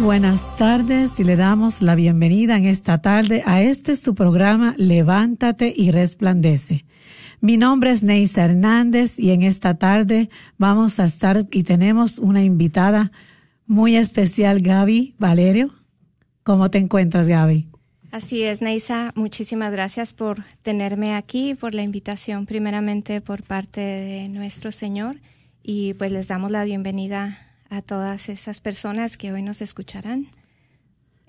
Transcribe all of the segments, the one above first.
Buenas tardes y le damos la bienvenida en esta tarde a este su programa Levántate y Resplandece. Mi nombre es Neisa Hernández y en esta tarde vamos a estar y tenemos una invitada muy especial, Gaby Valerio. ¿Cómo te encuentras, Gaby? Así es, Neisa. Muchísimas gracias por tenerme aquí, por la invitación, primeramente por parte de nuestro Señor. Y pues les damos la bienvenida a todas esas personas que hoy nos escucharán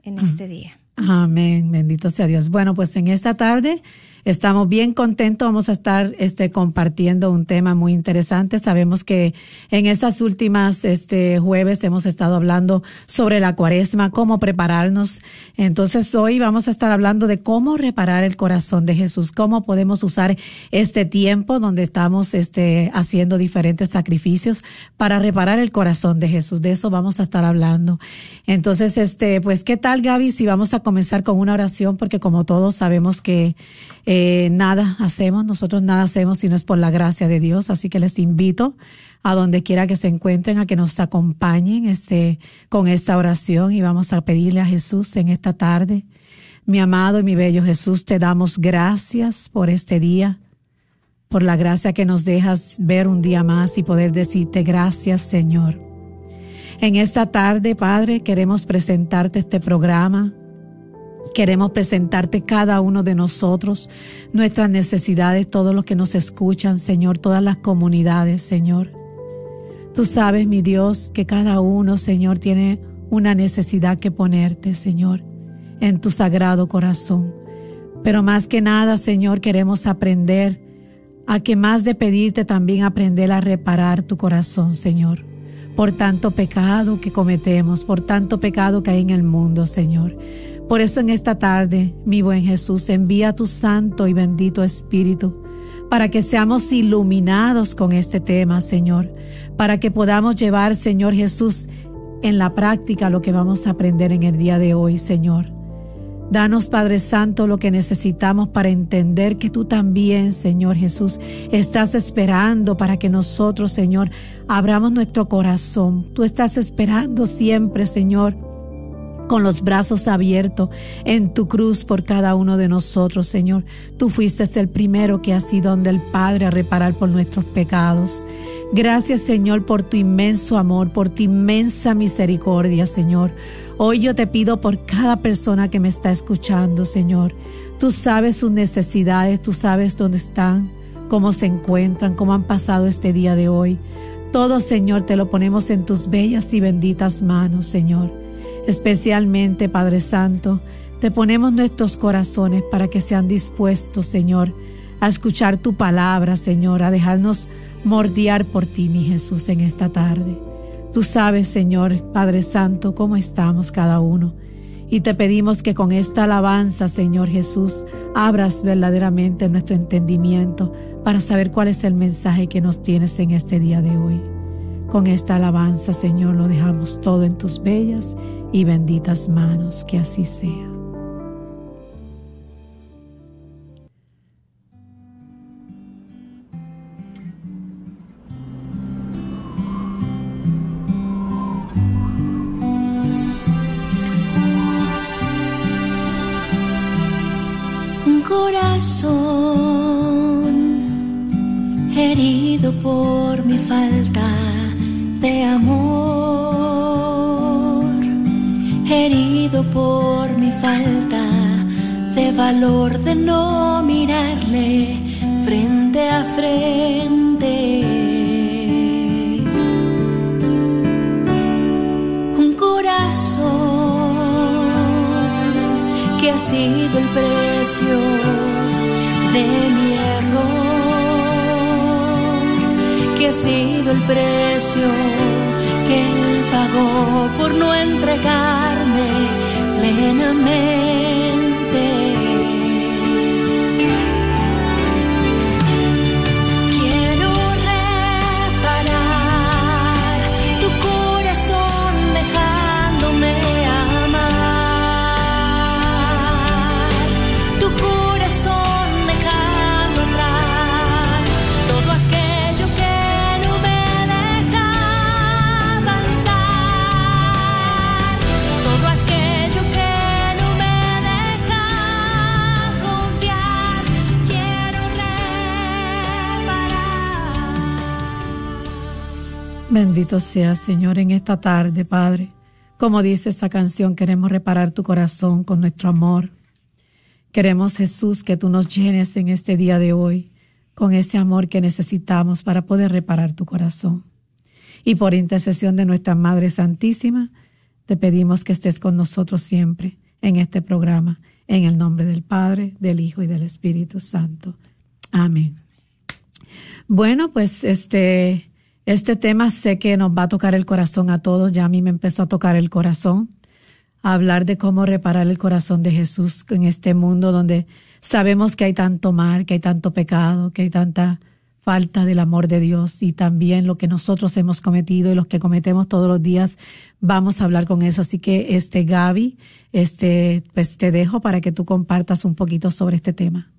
en este día. Amén, bendito sea Dios. Bueno, pues en esta tarde Estamos bien contentos, vamos a estar este, compartiendo un tema muy interesante. Sabemos que en estas últimas este, jueves hemos estado hablando sobre la cuaresma, cómo prepararnos. Entonces hoy vamos a estar hablando de cómo reparar el corazón de Jesús, cómo podemos usar este tiempo donde estamos este, haciendo diferentes sacrificios para reparar el corazón de Jesús. De eso vamos a estar hablando. Entonces, este, pues, ¿qué tal, Gaby? Si vamos a comenzar con una oración, porque como todos sabemos que eh, nada hacemos, nosotros nada hacemos si no es por la gracia de Dios, así que les invito a donde quiera que se encuentren a que nos acompañen este, con esta oración y vamos a pedirle a Jesús en esta tarde. Mi amado y mi bello Jesús, te damos gracias por este día, por la gracia que nos dejas ver un día más y poder decirte gracias, Señor. En esta tarde, Padre, queremos presentarte este programa Queremos presentarte cada uno de nosotros, nuestras necesidades, todos los que nos escuchan, Señor, todas las comunidades, Señor. Tú sabes, mi Dios, que cada uno, Señor, tiene una necesidad que ponerte, Señor, en tu sagrado corazón. Pero más que nada, Señor, queremos aprender a que más de pedirte también aprender a reparar tu corazón, Señor, por tanto pecado que cometemos, por tanto pecado que hay en el mundo, Señor. Por eso en esta tarde, mi buen Jesús, envía tu santo y bendito Espíritu para que seamos iluminados con este tema, Señor, para que podamos llevar, Señor Jesús, en la práctica lo que vamos a aprender en el día de hoy, Señor. Danos, Padre Santo, lo que necesitamos para entender que tú también, Señor Jesús, estás esperando para que nosotros, Señor, abramos nuestro corazón. Tú estás esperando siempre, Señor, con los brazos abiertos en tu cruz por cada uno de nosotros, Señor. Tú fuiste el primero que has ido donde el Padre a reparar por nuestros pecados. Gracias, Señor, por tu inmenso amor, por tu inmensa misericordia, Señor. Hoy yo te pido por cada persona que me está escuchando, Señor. Tú sabes sus necesidades, tú sabes dónde están, cómo se encuentran, cómo han pasado este día de hoy. Todo, Señor, te lo ponemos en tus bellas y benditas manos, Señor. Especialmente, Padre Santo, te ponemos nuestros corazones para que sean dispuestos, Señor, a escuchar tu palabra, Señor, a dejarnos mordiar por ti, mi Jesús, en esta tarde. Tú sabes, Señor, Padre Santo, cómo estamos cada uno. Y te pedimos que con esta alabanza, Señor Jesús, abras verdaderamente nuestro entendimiento para saber cuál es el mensaje que nos tienes en este día de hoy. Con esta alabanza, Señor, lo dejamos todo en tus bellas y benditas manos, que así sea. Un corazón herido por mi falta de amor por mi falta Tuve valor de no mirarle frente a frente. Un corazón que ha sido el precio de mi error, que ha sido el precio que él pagó por no in a man. Bendito sea, Señor, en esta tarde, Padre. Como dice esa canción, queremos reparar tu corazón con nuestro amor. Queremos, Jesús, que tú nos llenes en este día de hoy con ese amor que necesitamos para poder reparar tu corazón. Y por intercesión de nuestra Madre Santísima, te pedimos que estés con nosotros siempre en este programa, en el nombre del Padre, del Hijo y del Espíritu Santo. Amén. Bueno, pues este, este tema sé que nos va a tocar el corazón a todos, ya a mí me empezó a tocar el corazón, hablar de cómo reparar el corazón de Jesús en este mundo donde sabemos que hay tanto mal, que hay tanto pecado, que hay tanta falta del amor de Dios y también lo que nosotros hemos cometido y los que cometemos todos los días, vamos a hablar con eso. Así que, este, Gaby, este, pues te dejo para que tú compartas un poquito sobre este tema.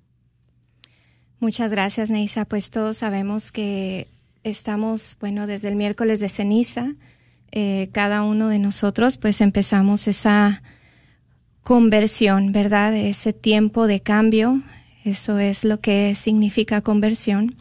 Muchas gracias, Neisa. Pues todos sabemos que estamos, bueno, desde el miércoles de ceniza, eh, cada uno de nosotros, pues empezamos esa conversión, ¿verdad? Ese tiempo de cambio, eso es lo que significa conversión.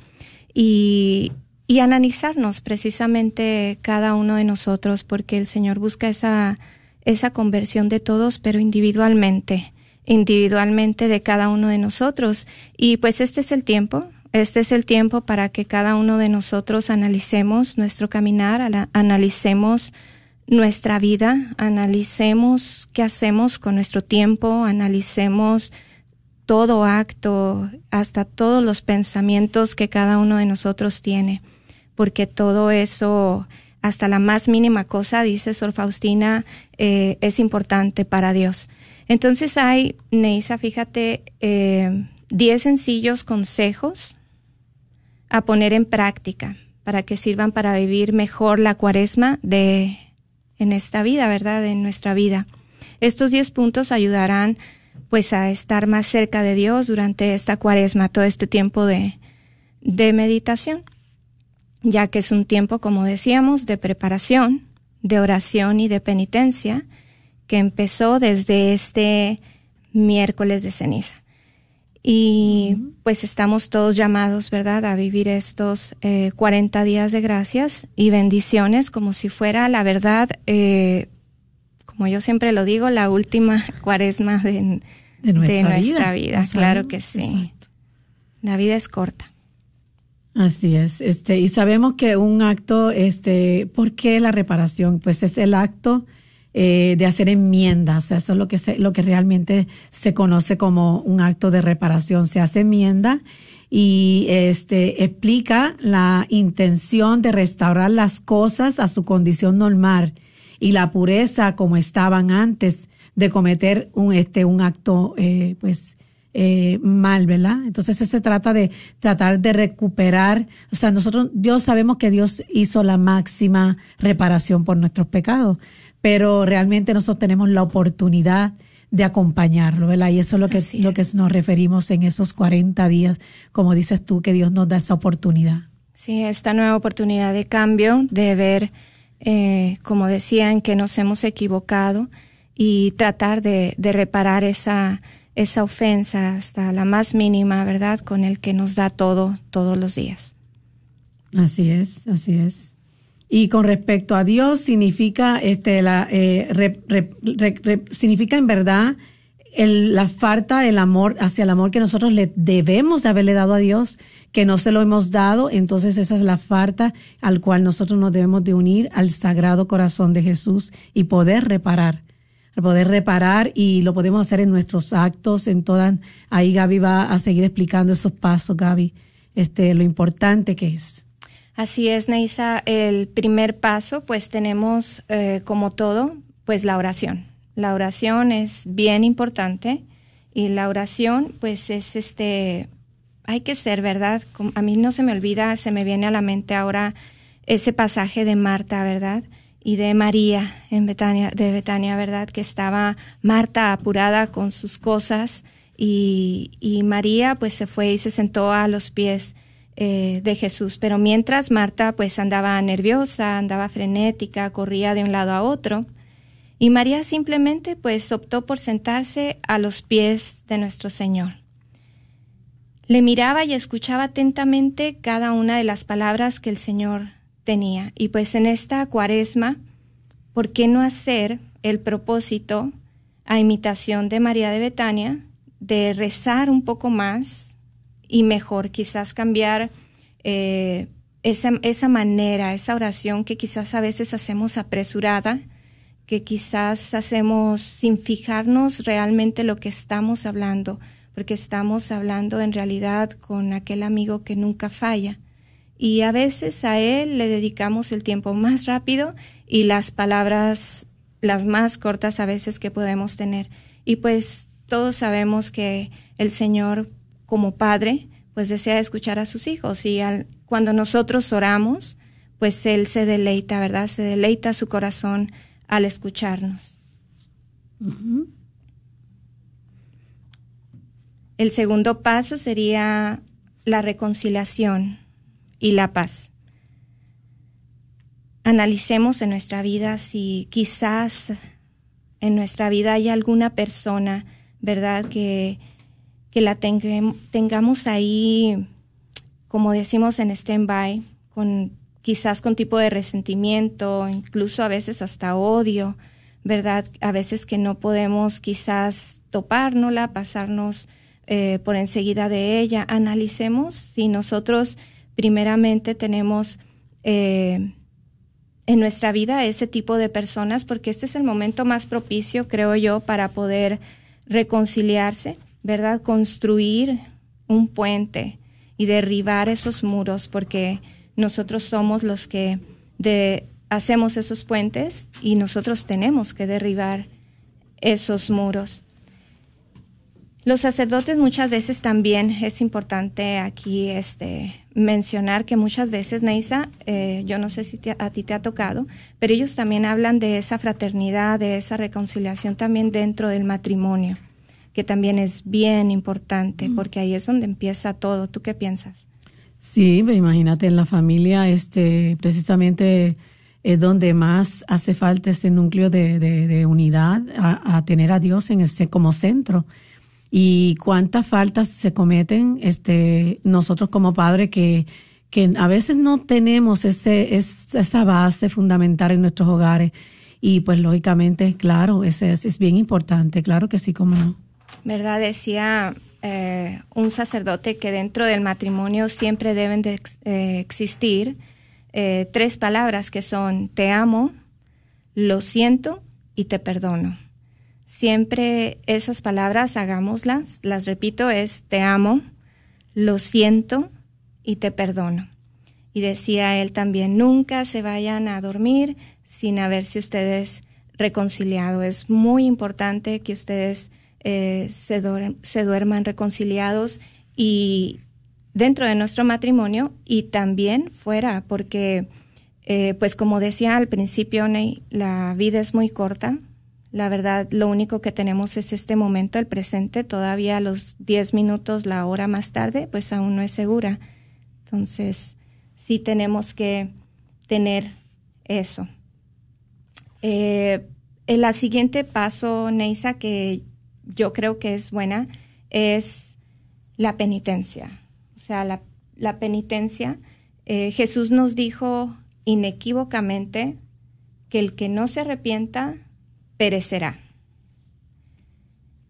Y, y analizarnos precisamente cada uno de nosotros, porque el Señor busca esa, esa conversión de todos, pero individualmente, individualmente de cada uno de nosotros. Y pues este es el tiempo, este es el tiempo para que cada uno de nosotros analicemos nuestro caminar, ana- analicemos nuestra vida, analicemos qué hacemos con nuestro tiempo, analicemos todo acto, hasta todos los pensamientos que cada uno de nosotros tiene, porque todo eso, hasta la más mínima cosa, dice Sor Faustina, eh, es importante para Dios. Entonces hay, Neisa, fíjate, eh, 10 sencillos consejos a poner en práctica para que sirvan para vivir mejor la cuaresma de en esta vida, ¿verdad? En nuestra vida. Estos 10 puntos ayudarán pues a estar más cerca de Dios durante esta cuaresma, todo este tiempo de, de meditación, ya que es un tiempo, como decíamos, de preparación, de oración y de penitencia, que empezó desde este miércoles de ceniza. Y pues estamos todos llamados, ¿verdad?, a vivir estos eh, 40 días de gracias y bendiciones como si fuera la verdad, eh, como yo siempre lo digo, la última cuaresma de, De nuestra de nuestra vida. Claro que sí. exacto. La vida es corta. Así es, este, y sabemos que un acto, este, ¿por qué la reparación? Pues es el acto eh, de hacer enmiendas, o sea, eso es lo que se, lo que realmente se conoce como un acto de reparación. Se hace enmienda y este explica la intención de restaurar las cosas a su condición normal y la pureza como estaban antes de cometer un este un acto eh, pues eh, mal, ¿verdad? Entonces se trata de tratar de recuperar, o sea, nosotros, Dios sabemos que Dios hizo la máxima reparación por nuestros pecados, pero realmente nosotros tenemos la oportunidad de acompañarlo, ¿verdad? Y eso es lo que, Así lo que es. nos referimos en esos 40 días, como dices tú, que Dios nos da esa oportunidad. Sí, esta nueva oportunidad de cambio, de ver, eh, como decían, que nos hemos equivocado y tratar de, de reparar esa, esa ofensa hasta la más mínima, ¿verdad? Con el que nos da todo todos los días. Así es, así es. Y con respecto a Dios significa este la eh, re- re- re- re- significa en verdad la falta del amor hacia el amor que nosotros le debemos de haberle dado a Dios, que no se lo hemos dado, entonces esa es la falta al cual nosotros nos debemos de unir al sagrado corazón de Jesús y poder reparar, poder reparar y lo podemos hacer en nuestros actos, en todas, ahí Gaby va a seguir explicando esos pasos, Gaby, este, lo importante que es. Así es, Neisa, el primer paso, pues tenemos eh, como todo, pues la oración la oración es bien importante y la oración pues es este, hay que ser, ¿verdad? A mí no se me olvida, se me viene a la mente ahora ese pasaje de Marta, ¿verdad? Y de María en Betania, de Betania, ¿verdad? Que estaba Marta apurada con sus cosas y, y María pues se fue y se sentó a los pies eh, de Jesús. Pero mientras Marta pues andaba nerviosa, andaba frenética, corría de un lado a otro, y María simplemente pues optó por sentarse a los pies de nuestro Señor. Le miraba y escuchaba atentamente cada una de las palabras que el Señor tenía. Y pues en esta cuaresma, ¿por qué no hacer el propósito a imitación de María de Betania de rezar un poco más y mejor, quizás cambiar eh, esa, esa manera, esa oración que quizás a veces hacemos apresurada? que quizás hacemos sin fijarnos realmente lo que estamos hablando, porque estamos hablando en realidad con aquel amigo que nunca falla. Y a veces a él le dedicamos el tiempo más rápido y las palabras las más cortas a veces que podemos tener. Y pues todos sabemos que el Señor como Padre pues desea escuchar a sus hijos y cuando nosotros oramos pues Él se deleita, ¿verdad? Se deleita su corazón al escucharnos. El segundo paso sería la reconciliación y la paz. Analicemos en nuestra vida si quizás en nuestra vida hay alguna persona, ¿verdad? Que, que la tengamos ahí, como decimos en stand-by, con quizás con tipo de resentimiento, incluso a veces hasta odio, ¿verdad? A veces que no podemos quizás topárnosla, pasarnos eh, por enseguida de ella. Analicemos si nosotros primeramente tenemos eh, en nuestra vida ese tipo de personas, porque este es el momento más propicio, creo yo, para poder reconciliarse, ¿verdad? Construir un puente y derribar esos muros, porque nosotros somos los que de, hacemos esos puentes y nosotros tenemos que derribar esos muros. Los sacerdotes muchas veces también es importante aquí este, mencionar que muchas veces, Neisa, eh, yo no sé si a ti te ha tocado, pero ellos también hablan de esa fraternidad, de esa reconciliación también dentro del matrimonio, que también es bien importante, mm. porque ahí es donde empieza todo. ¿Tú qué piensas? Sí, imagínate en la familia, este, precisamente es donde más hace falta ese núcleo de, de, unidad, a, tener a Dios en ese como centro. Y cuántas faltas se cometen, este, nosotros como padres que, que a veces no tenemos ese, esa base fundamental en nuestros hogares. Y pues lógicamente, claro, ese es, es bien importante, claro que sí, como no. ¿Verdad? Decía eh, un sacerdote que dentro del matrimonio siempre deben de eh, existir eh, tres palabras que son te amo, lo siento y te perdono. Siempre esas palabras hagámoslas, las repito, es te amo, lo siento y te perdono. Y decía él también, nunca se vayan a dormir sin haberse ustedes reconciliado. Es muy importante que ustedes eh, se, duerman reconciliados y dentro de nuestro matrimonio y también fuera, porque eh, pues como decía al principio, la vida es muy corta. La verdad, lo único que tenemos es este momento, el presente, todavía los 10 minutos, la hora más tarde, pues aún no es segura. Entonces, sí tenemos que tener eso. Eh, el siguiente paso, Neisa, que yo creo que es buena es la penitencia. O sea, la, penitencia, eh, Jesús nos dijo inequívocamente que el que no se arrepienta perecerá.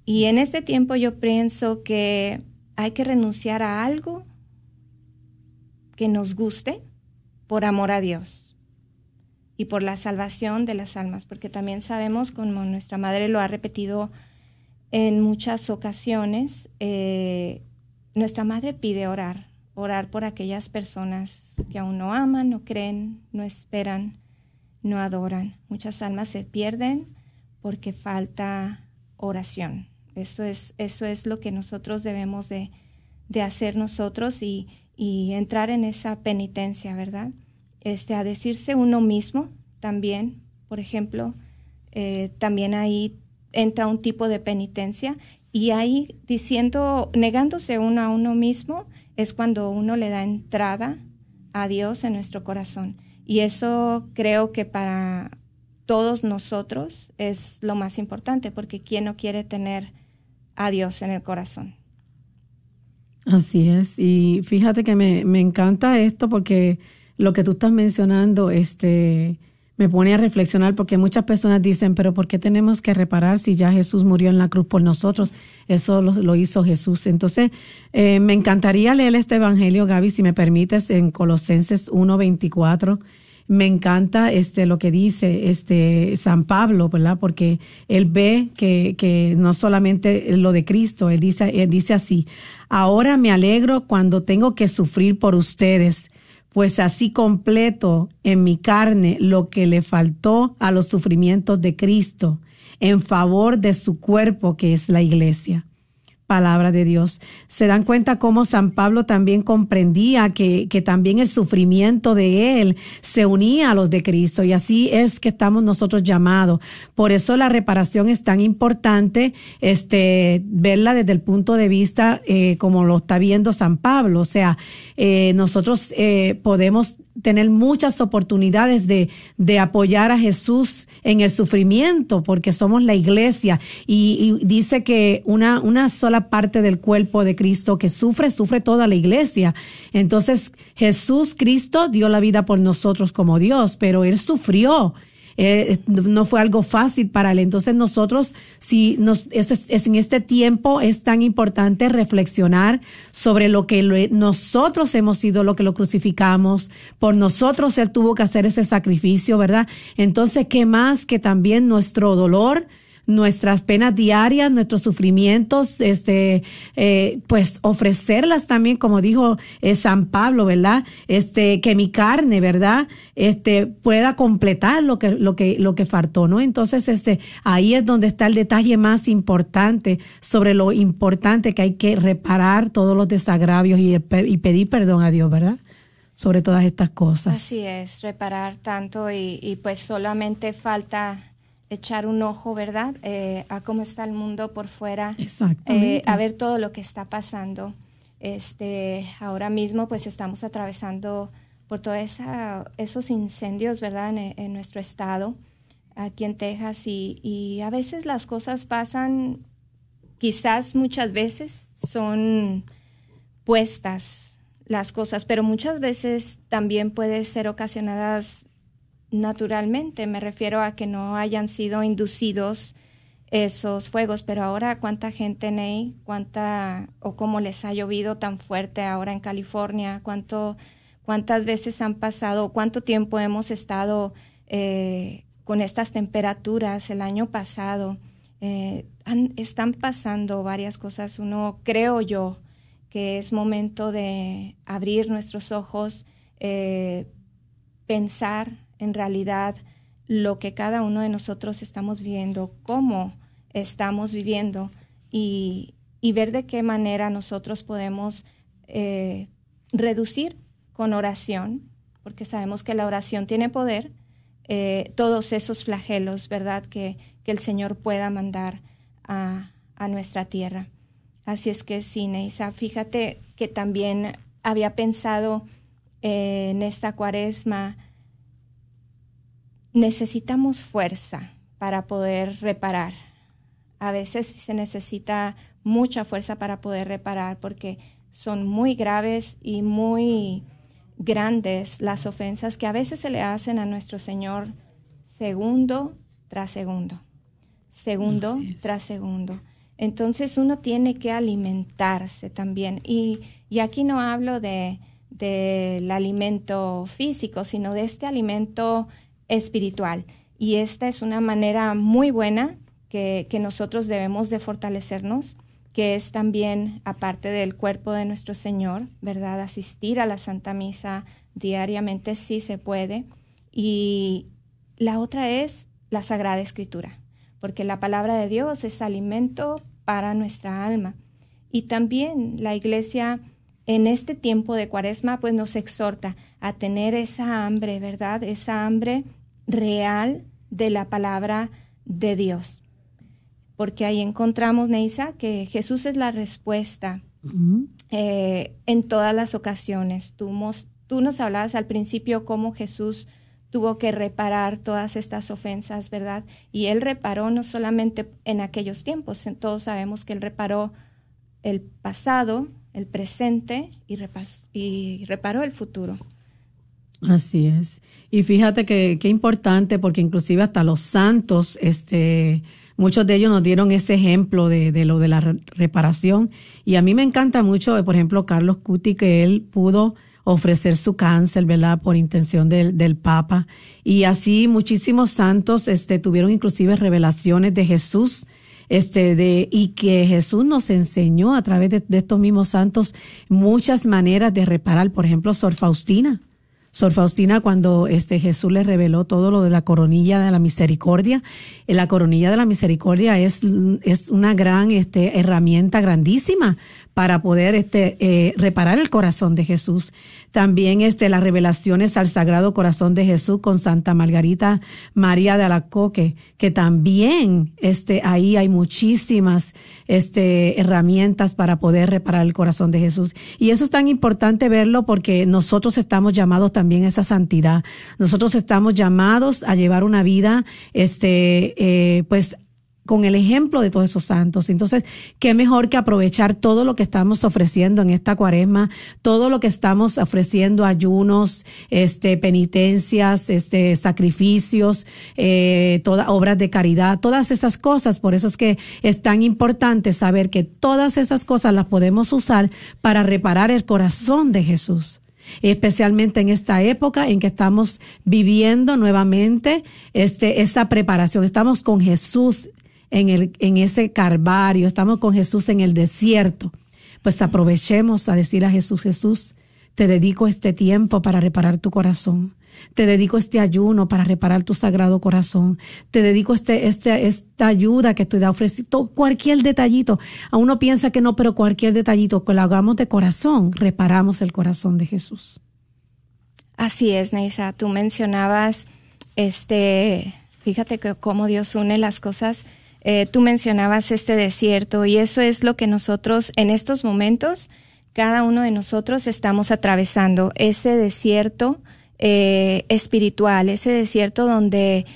Y en este tiempo yo pienso que hay que renunciar a algo que nos guste por amor a Dios y por la salvación de las almas, porque también sabemos, como nuestra madre lo ha repetido en muchas ocasiones, eh, nuestra madre pide orar, orar por aquellas personas que aún no aman, no creen, no esperan, no adoran. Muchas almas se pierden porque falta oración. Eso es, eso es lo que nosotros debemos de, de hacer nosotros y, y entrar en esa penitencia, ¿verdad? este, a decirse uno mismo también, por ejemplo, eh, también ahí entra un tipo de penitencia y ahí diciendo, negándose uno a uno mismo, es cuando uno le da entrada a Dios en nuestro corazón. Y eso creo que para todos nosotros es lo más importante, porque ¿quién no quiere tener a Dios en el corazón? Así es, y fíjate que me, me encanta esto porque lo que tú estás mencionando, este, me pone a reflexionar porque muchas personas dicen, pero ¿por qué tenemos que reparar si ya Jesús murió en la cruz por nosotros? Eso lo, hizo Jesús. Entonces, eh, me encantaría leer este Evangelio, Gaby, si me permites, en Colosenses 1.24. Me encanta este, lo que dice este, San Pablo, ¿verdad? Porque él ve que, que no solamente lo de Cristo, él dice, él dice así, ahora me alegro cuando tengo que sufrir por ustedes pues así completo en mi carne lo que le faltó a los sufrimientos de Cristo en favor de su cuerpo que es la iglesia palabra de Dios. Se dan cuenta cómo San Pablo también comprendía que, que, también el sufrimiento de él se unía a los de Cristo y así es que estamos nosotros llamados. Por eso la reparación es tan importante, este, verla desde el punto de vista eh, como lo está viendo San Pablo. O sea, eh, nosotros eh, podemos tener muchas oportunidades de, de apoyar a Jesús en el sufrimiento porque somos la iglesia y, y dice que una, una sola parte del cuerpo de Cristo que sufre, sufre toda la iglesia. Entonces Jesús Cristo dio la vida por nosotros como Dios, pero Él sufrió eh, no fue algo fácil para él. Entonces nosotros, si nos, es, en este tiempo es tan importante reflexionar sobre lo que nosotros hemos sido, lo que lo crucificamos, por nosotros él tuvo que hacer ese sacrificio, ¿verdad? Entonces, ¿qué más que también nuestro dolor? Nuestras penas diarias, nuestros sufrimientos, este, eh, pues ofrecerlas también, como dijo eh, San Pablo, ¿verdad? Este, que mi carne, ¿verdad? Este, pueda completar lo que, lo que, lo que faltó, ¿no? Entonces, este, ahí es donde está el detalle más importante sobre lo importante que hay que reparar todos los desagravios y, pedir perdón a Dios, ¿verdad? sobre todas estas cosas. Así es, reparar tanto y pues solamente falta echar un ojo, ¿verdad? Eh, a cómo está el mundo por fuera, eh, a ver todo lo que está pasando. Este, ahora mismo, pues estamos atravesando por todos esos incendios, ¿verdad? En, nuestro estado, aquí en Texas, y, y a veces las cosas pasan, quizás muchas veces son puestas las cosas, pero muchas veces también puede ser ocasionadas naturalmente, me refiero a que no hayan sido inducidos esos fuegos, pero ahora cuánta gente, Ney, cuánta o cómo les ha llovido tan fuerte ahora en California, cuánto, cuántas veces han pasado, cuánto tiempo hemos estado eh, con estas temperaturas el año pasado. Eh, están pasando varias cosas. Uno, creo yo, que es momento de abrir nuestros ojos, eh, pensar en realidad lo que cada uno de nosotros estamos viviendo, cómo estamos viviendo y, ver de qué manera nosotros podemos eh, reducir con oración, porque sabemos que la oración tiene poder, eh, todos esos flagelos, ¿verdad?, que, el Señor pueda mandar a, nuestra tierra. Así es que sí, Neisa, fíjate que también había pensado eh, en esta cuaresma, necesitamos fuerza para poder reparar. A veces se necesita mucha fuerza para poder reparar porque son muy graves y muy grandes las ofensas que a veces se le hacen a nuestro Señor segundo tras segundo, segundo tras segundo. Entonces uno tiene que alimentarse también. Y, aquí no hablo de del alimento físico, sino de este alimento espiritual. Y esta es una manera muy buena que, que nosotros debemos de fortalecernos, que es también, aparte del cuerpo de nuestro Señor, ¿verdad? Asistir a la Santa Misa diariamente sí se puede. Y la otra es la Sagrada Escritura, porque la palabra de Dios es alimento para nuestra alma. Y también la iglesia en este tiempo de cuaresma pues nos exhorta a tener esa hambre, ¿verdad? Esa hambre real de la palabra de Dios. Porque ahí encontramos, Neisa, que Jesús es la respuesta eh, en todas las ocasiones. Tú, tú nos hablabas al principio cómo Jesús tuvo que reparar todas estas ofensas, ¿verdad? Y él reparó no solamente en aquellos tiempos, todos sabemos que él reparó el pasado, el presente y, y reparó el futuro. Así es. Y fíjate que qué importante, porque inclusive hasta los santos, este, muchos de ellos nos dieron ese ejemplo de, de lo de la reparación. Y a mí me encanta mucho, por ejemplo, Carlos Cuti, que él pudo ofrecer su cáncer, ¿verdad? Por intención del, del Papa. Y así muchísimos santos este, tuvieron inclusive revelaciones de Jesús, este, de, y que Jesús nos enseñó a través de, de estos mismos santos muchas maneras de reparar. Por ejemplo, Sor Faustina. Sor Faustina, cuando este Jesús le reveló todo lo de la coronilla de la misericordia, eh, la coronilla de la misericordia es, es una gran este, herramienta grandísima para poder este, eh, reparar el corazón de Jesús. También este, las revelaciones al Sagrado Corazón de Jesús con Santa Margarita María de Alacoque, que también este, ahí hay muchísimas este, herramientas para poder reparar el corazón de Jesús. Y eso es tan importante verlo porque nosotros estamos llamados también a esa santidad. Nosotros estamos llamados a llevar una vida, este, eh, pues, con el ejemplo de todos esos santos. Entonces, qué mejor que aprovechar todo lo que estamos ofreciendo en esta cuaresma, todo lo que estamos ofreciendo, ayunos, este, penitencias, este, sacrificios, eh, todas obras de caridad, todas esas cosas. Por eso es que es tan importante saber que todas esas cosas las podemos usar para reparar el corazón de Jesús especialmente en esta época en que estamos viviendo nuevamente este, esa preparación. Estamos con Jesús en, el, en ese carvario, estamos con Jesús en el desierto, pues aprovechemos a decir a Jesús, Jesús, te dedico este tiempo para reparar tu corazón. Te dedico este ayuno para reparar tu sagrado corazón. Te dedico este, este, esta ayuda que te da ofrecido. Cualquier detallito. A uno piensa que no, pero cualquier detallito que lo hagamos de corazón, reparamos el corazón de Jesús. Así es, Neisa. Tú mencionabas, este, fíjate que cómo Dios une las cosas eh, tú mencionabas este desierto y eso es lo que nosotros en estos momentos, cada uno de nosotros estamos atravesando, ese desierto eh, espiritual, ese desierto donde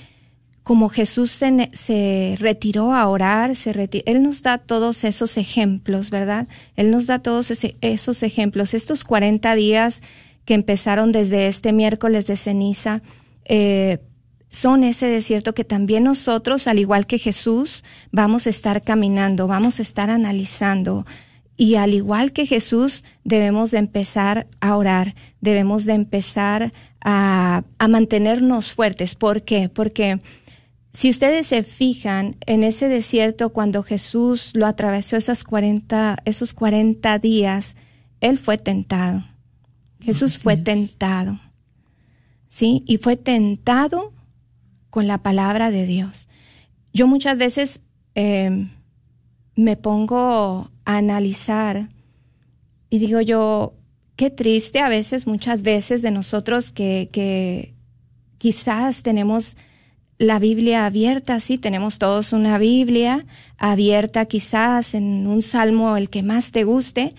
como Jesús se, retiró a orar, se Él nos da todos esos ejemplos, ¿verdad? Él nos da todos esos ejemplos. Estos 40 días que empezaron desde este miércoles de ceniza, eh, son ese desierto que también nosotros, al igual que Jesús, vamos a estar caminando, vamos a estar analizando. Y al igual que Jesús, debemos de empezar a orar, debemos de empezar a, a mantenernos fuertes. ¿Por qué? Porque si ustedes se fijan en ese desierto cuando Jesús lo atravesó esas 40, esos 40 días, Él fue tentado. Jesús fue tentado. ¿Sí? Y fue tentado con la palabra de Dios. Yo muchas veces em, me pongo a analizar y digo yo, qué triste a veces, muchas veces de nosotros que, que quizás tenemos la Biblia abierta, sí, tenemos todos una Biblia abierta quizás en un salmo el que más te guste,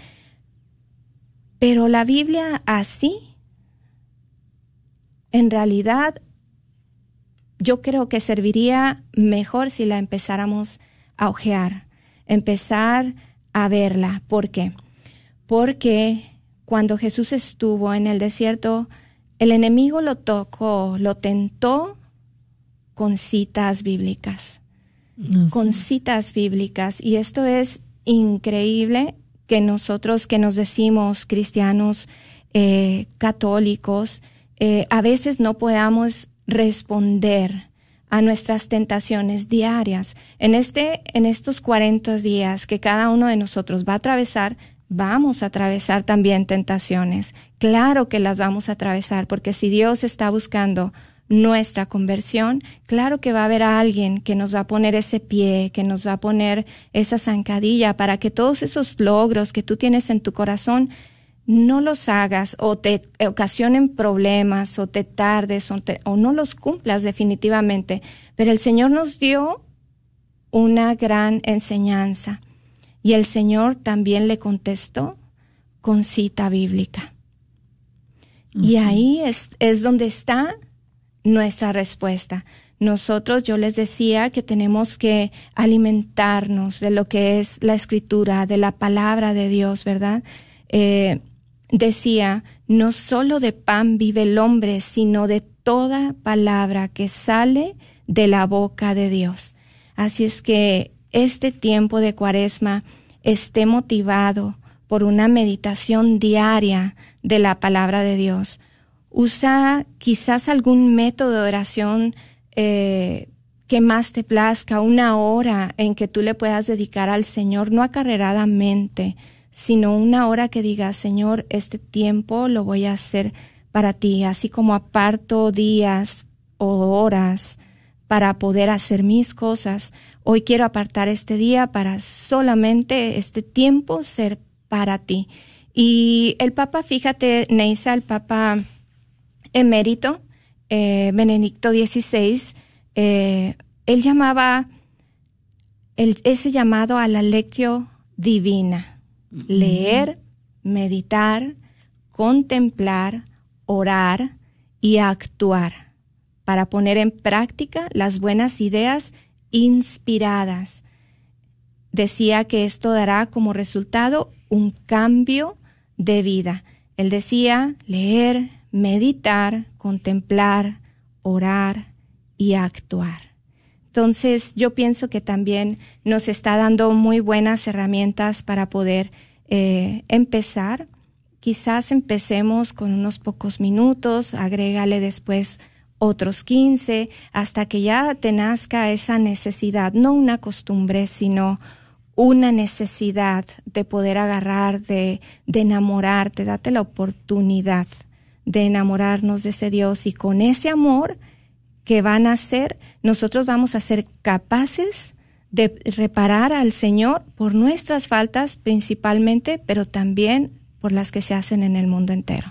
pero la Biblia así, en realidad yo creo que serviría mejor si la empezáramos a ojear, empezar a verla. ¿Por qué? Porque cuando Jesús estuvo en el desierto, el enemigo lo tocó, lo tentó con citas bíblicas. con citas bíblicas. Y esto es increíble que nosotros que nos decimos cristianos eh, católicos, eh, a veces no podamos responder a nuestras tentaciones diarias. En, este, en estos 40 días que cada uno de nosotros va a atravesar, vamos a atravesar también tentaciones. Claro que las vamos a atravesar, porque si Dios está buscando nuestra conversión, claro que va a haber alguien que nos va a poner ese pie, que nos va a poner esa zancadilla para que todos esos logros que tú tienes en tu corazón no los hagas o te ocasionen problemas o te tardes o, o no los cumplas definitivamente. Pero el Señor nos dio una gran enseñanza y el Señor también le contestó con cita bíblica. Y ahí es, es donde está nuestra respuesta. Nosotros, yo les decía que tenemos que alimentarnos de lo que es la escritura, de la palabra de Dios, ¿verdad? Eh, decía, no solo de pan vive el hombre, sino de toda palabra que sale de la boca de Dios. Así es que este tiempo de cuaresma esté motivado por una meditación diaria de la palabra de Dios. Usa quizás algún método de oración eh, que más te plazca, una hora en que tú le puedas dedicar al Señor, no acarreradamente, sino una hora que digas, Señor, este tiempo lo voy a hacer para ti, así como aparto días o horas para poder hacer mis cosas. Hoy quiero apartar este día para solamente este tiempo ser para ti. Y el Papa, fíjate, Neisa, el Papa emérito, eh, Benedicto XVI, eh, él llamaba ese llamado a la lectio divina, leer, meditar, contemplar, orar y actuar para poner en práctica las buenas ideas inspiradas. Decía que esto dará como resultado un cambio de vida. Él decía leer, meditar, contemplar, orar y actuar. Entonces yo pienso que también nos está dando muy buenas herramientas para poder eh, empezar. Quizás empecemos con unos pocos minutos, agrégale después otros 15, hasta que ya te nazca esa necesidad, no una costumbre, sino una necesidad de poder agarrar, de, de enamorarte, date la oportunidad de enamorarnos de ese Dios y con ese amor que van a ser, nosotros vamos a ser capaces de reparar al Señor por nuestras faltas principalmente, pero también por las que se hacen en el mundo entero.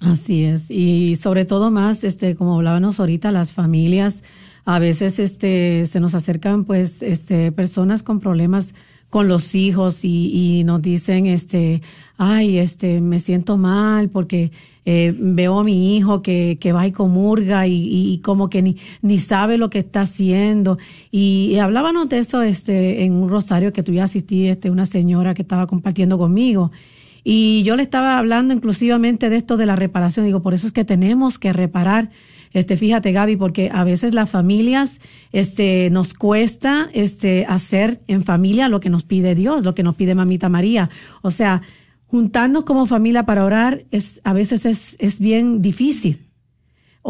Así es. Y sobre todo más, este, como hablábamos ahorita, las familias, a veces, este, se nos acercan, pues, este, personas con problemas con los hijos y, y nos dicen, este, ay, este, me siento mal porque eh, veo a mi hijo que, que va y comurga y, y, como que ni, ni sabe lo que está haciendo. Y, hablábamos de eso, este, en un rosario que tú ya asistí, este, una señora que estaba compartiendo conmigo. Y yo le estaba hablando inclusivamente de esto de la reparación. Digo, por eso es que tenemos que reparar. Este, fíjate, Gaby, porque a veces las familias, este, nos cuesta, este, hacer en familia lo que nos pide Dios, lo que nos pide Mamita María. O sea, juntarnos como familia para orar es, a veces es, es bien difícil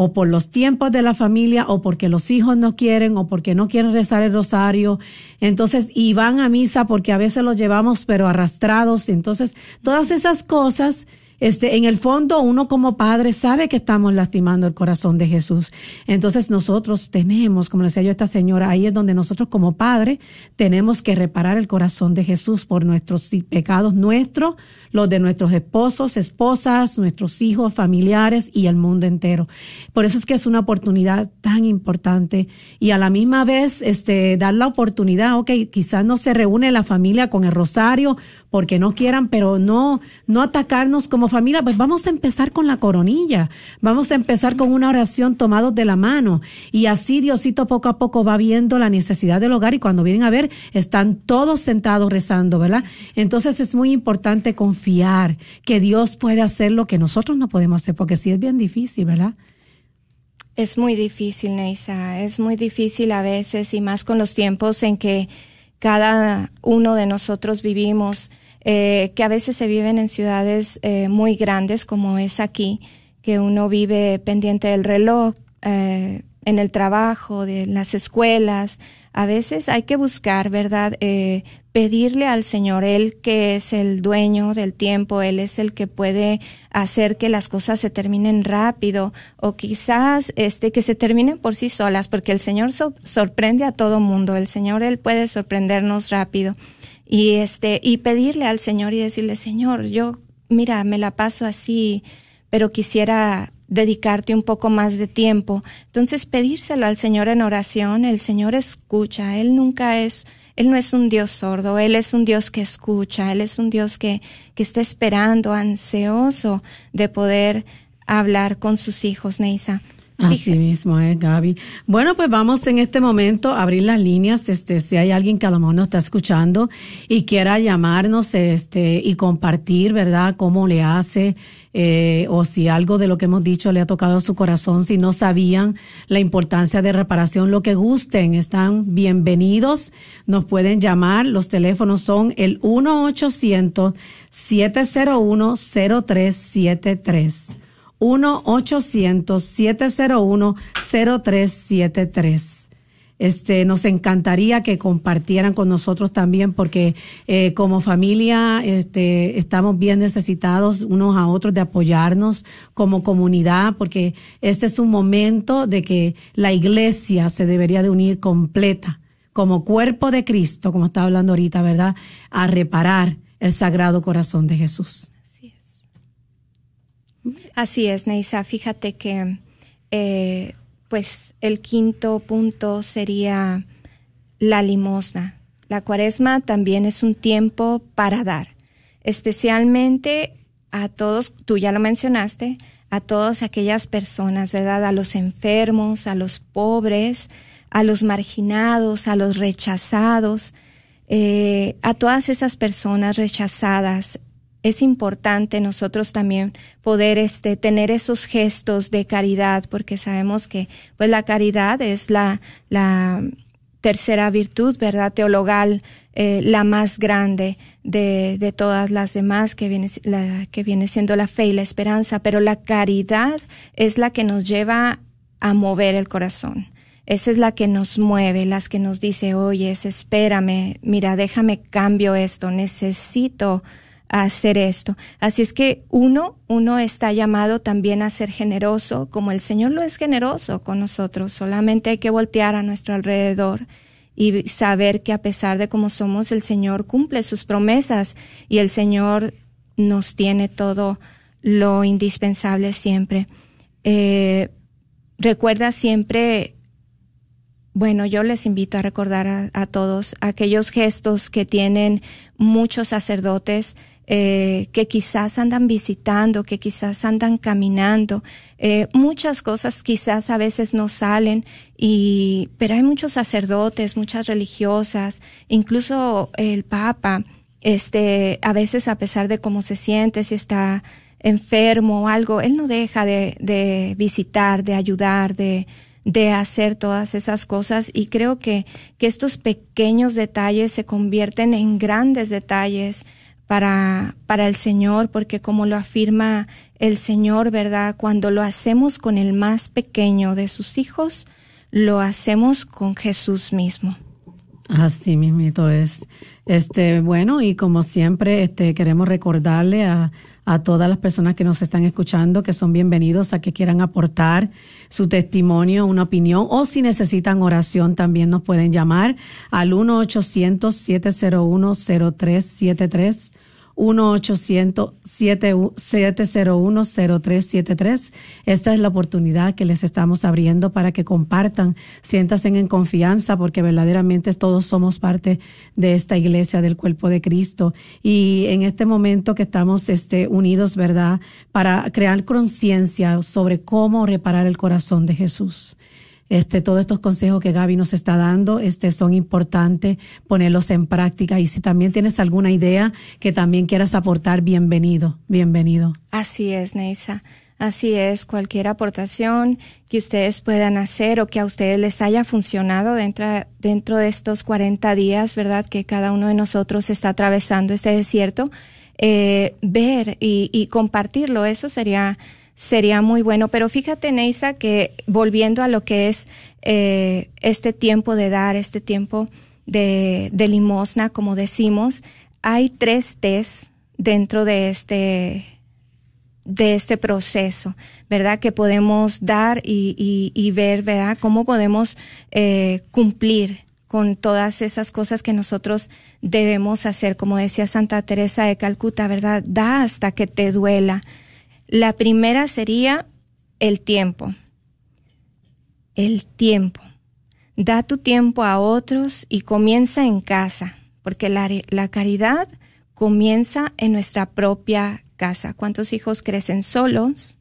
o por los tiempos de la familia, o porque los hijos no quieren, o porque no quieren rezar el rosario. Entonces, y van a misa porque a veces los llevamos, pero arrastrados. Entonces, todas esas cosas, este, en el fondo, uno como padre sabe que estamos lastimando el corazón de Jesús. Entonces, nosotros tenemos, como decía yo esta señora, ahí es donde nosotros como padre tenemos que reparar el corazón de Jesús por nuestros pecados nuestros, los de nuestros esposos, esposas, nuestros hijos, familiares y el mundo entero. Por eso es que es una oportunidad tan importante y a la misma vez este, dar la oportunidad, ok, quizás no se reúne la familia con el rosario porque no quieran, pero no, no atacarnos como familia, pues vamos a empezar con la coronilla, vamos a empezar con una oración tomados de la mano y así Diosito poco a poco va viendo la necesidad del hogar y cuando vienen a ver están todos sentados rezando, ¿verdad? Entonces es muy importante confiar que Dios puede hacer lo que nosotros no podemos hacer, porque sí es bien difícil, ¿verdad? Es muy difícil, Neisa, es muy difícil a veces y más con los tiempos en que cada uno de nosotros vivimos, eh, que a veces se viven en ciudades eh, muy grandes como es aquí, que uno vive pendiente del reloj, eh, en el trabajo, de las escuelas. A veces hay que buscar, ¿verdad? Eh, pedirle al Señor, Él que es el dueño del tiempo, Él es el que puede hacer que las cosas se terminen rápido o quizás este, que se terminen por sí solas, porque el Señor sorprende a todo mundo, el Señor Él puede sorprendernos rápido. Y, este, y pedirle al Señor y decirle, Señor, yo, mira, me la paso así, pero quisiera dedicarte un poco más de tiempo. Entonces pedírselo al Señor en oración, el Señor escucha, Él nunca es, Él no es un Dios sordo, Él es un Dios que escucha, Él es un Dios que, que está esperando, ansioso de poder hablar con sus hijos, Neisa. Así mismo es, Gaby. Bueno, pues vamos en este momento a abrir las líneas. Este, si hay alguien que a lo mejor nos está escuchando y quiera llamarnos, este, y compartir, ¿verdad? Cómo le hace, eh, o si algo de lo que hemos dicho le ha tocado su corazón, si no sabían la importancia de reparación, lo que gusten, están bienvenidos. Nos pueden llamar. Los teléfonos son el 1 800 701 0373 1-800-701-0373. Este, nos encantaría que compartieran con nosotros también porque eh, como familia este, estamos bien necesitados unos a otros de apoyarnos como comunidad porque este es un momento de que la iglesia se debería de unir completa como cuerpo de Cristo, como estaba hablando ahorita, ¿verdad? A reparar el sagrado corazón de Jesús. Así es, Neisa. Fíjate que, eh, pues, el quinto punto sería la limosna. La cuaresma también es un tiempo para dar, especialmente a todos, tú ya lo mencionaste, a todas aquellas personas, ¿verdad? A los enfermos, a los pobres, a los marginados, a los rechazados, eh, a todas esas personas rechazadas es importante nosotros también poder este tener esos gestos de caridad porque sabemos que pues la caridad es la la tercera virtud verdad teologal eh, la más grande de, de, todas las demás que viene la, que viene siendo la fe y la esperanza pero la caridad es la que nos lleva a mover el corazón. Esa es la que nos mueve, las que nos dice, oye, espérame, mira, déjame cambio esto, necesito hacer esto. Así es que uno, uno está llamado también a ser generoso, como el Señor lo es generoso con nosotros. Solamente hay que voltear a nuestro alrededor y saber que a pesar de cómo somos, el Señor cumple sus promesas y el Señor nos tiene todo lo indispensable siempre. Eh, recuerda siempre bueno, yo les invito a recordar a, a, todos aquellos gestos que tienen muchos sacerdotes eh, que quizás andan visitando, que quizás andan caminando. Eh, muchas cosas quizás a veces no salen, y, pero hay muchos sacerdotes, muchas religiosas, incluso el Papa, este, a veces a pesar de cómo se siente, si está enfermo o algo, él no deja de, de visitar, de ayudar, de, hacer todas esas cosas y creo que estos pequeños detalles se convierten en grandes detalles para, para el Señor, porque como lo afirma el Señor, ¿verdad? Cuando lo hacemos con el más pequeño de sus hijos, lo hacemos con Jesús mismo. Así mismito es. Este, bueno, y como siempre, este, queremos recordarle a, a todas las personas que nos están escuchando que son bienvenidos a que quieran aportar su testimonio, una opinión o si necesitan oración también nos pueden llamar al 1-800-701-0373 1-800-701-0373. Esta es la oportunidad que les estamos abriendo para que compartan, siéntanse en confianza, porque verdaderamente todos somos parte de esta iglesia del cuerpo de Cristo. Y en este momento que estamos este, unidos, ¿verdad?, para crear conciencia sobre cómo reparar el corazón de Jesús. Este, todos estos consejos que Gaby nos está dando, este, son importantes ponerlos en práctica. Y si también tienes alguna idea que también quieras aportar, bienvenido, bienvenido. Así es, Neisa. Así es, cualquier aportación que ustedes puedan hacer o que a ustedes les haya funcionado dentro, dentro de estos 40 días, ¿verdad? Que cada uno de nosotros está atravesando este desierto, eh, ver y, compartirlo, eso sería, sería muy bueno. Pero fíjate, Neisa, que volviendo a lo que es eh, este tiempo de dar, este tiempo de, limosna, como decimos, hay tres T's dentro de este de este proceso, ¿verdad? Que podemos dar y, ver, ¿verdad? Cómo podemos eh, cumplir con todas esas cosas que nosotros debemos hacer. Como decía Santa Teresa de Calcuta, ¿verdad? Da hasta que te duela. La primera sería el tiempo. El tiempo. Da tu tiempo a otros y comienza en casa, porque la, caridad comienza en nuestra propia casa. ¿Cuántos hijos crecen solos?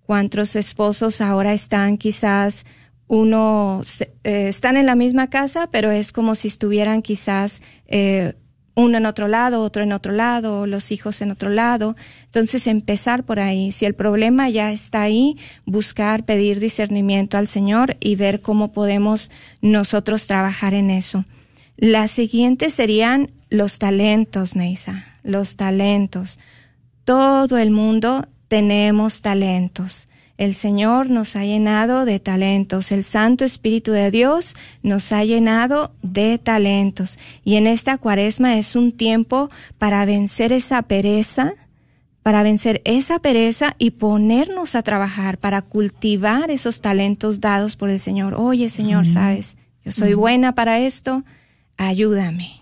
¿Cuántos esposos ahora están quizás uno eh, están en la misma casa, pero es como si estuvieran quizás eh, uno en otro lado, otro en otro lado, los hijos en otro lado. Entonces empezar por ahí. Si el problema ya está ahí, buscar, pedir discernimiento al Señor y ver cómo podemos nosotros trabajar en eso. Las siguientes serían los talentos, Neisa, los talentos. Todo el mundo tenemos talentos. El Señor nos ha llenado de talentos. El Santo Espíritu de Dios nos ha llenado de talentos. Y en esta cuaresma es un tiempo para vencer esa pereza, para vencer esa pereza y ponernos a trabajar para cultivar esos talentos dados por el Señor. Oye, Señor, sabes, yo soy buena para esto, ayúdame.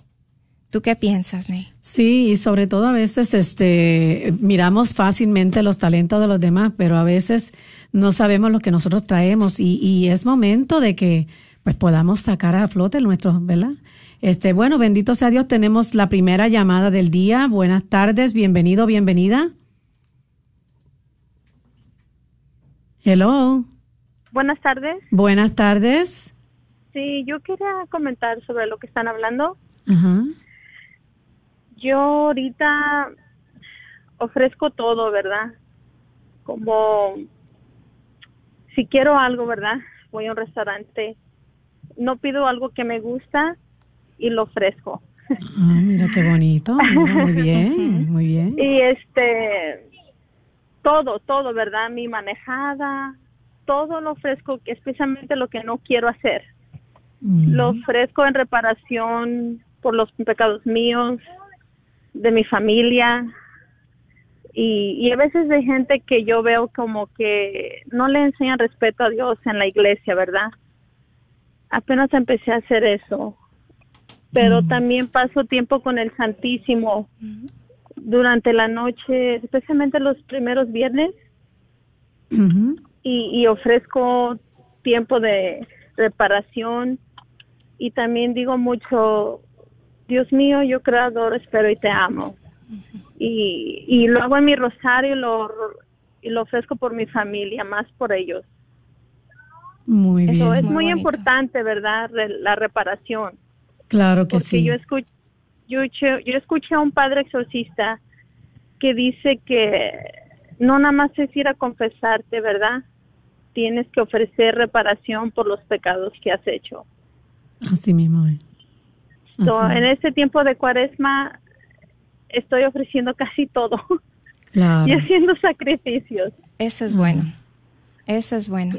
¿Tú qué piensas, Ney? Sí, y sobre todo a veces este miramos fácilmente los talentos de los demás, pero a veces no sabemos lo que nosotros traemos y, y es momento de que pues podamos sacar a flote nuestros, ¿verdad? Este, bueno, bendito sea Dios, tenemos la primera llamada del día. Buenas tardes, bienvenido, bienvenida. Hello. Buenas tardes. Buenas tardes. Sí, yo quería comentar sobre lo que están hablando. Ajá yo ahorita ofrezco todo, ¿verdad? Como si quiero algo, ¿verdad? Voy a un restaurante, no pido algo que me gusta y lo ofrezco. Ah, mira qué bonito, muy bien, muy bien. Y este, todo, todo, ¿verdad? Mi manejada, todo lo ofrezco, especialmente lo que no quiero hacer. Mm. Lo ofrezco en reparación por los pecados míos, de mi familia. Y, y a veces de gente que yo veo como que no le enseñan respeto a Dios en la iglesia, ¿verdad? Apenas empecé a hacer eso, pero mm. también paso tiempo con el Santísimo durante la noche, especialmente los primeros viernes, y, y ofrezco tiempo de reparación. Y también digo mucho Dios mío, yo creador, espero y te amo. Y, y lo hago en mi rosario lo, y lo ofrezco por mi familia, más por ellos. Muy bien. Eso es muy, importante, ¿verdad? La reparación. Claro que sí. Yo, escuché, yo, yo escuché a un padre exorcista que dice que no nada más es ir a confesarte, ¿verdad? Tienes que ofrecer reparación por los pecados que has hecho. Así mismo es en este tiempo de cuaresma estoy ofreciendo casi todo y haciendo sacrificios. Eso es bueno. Eso es bueno.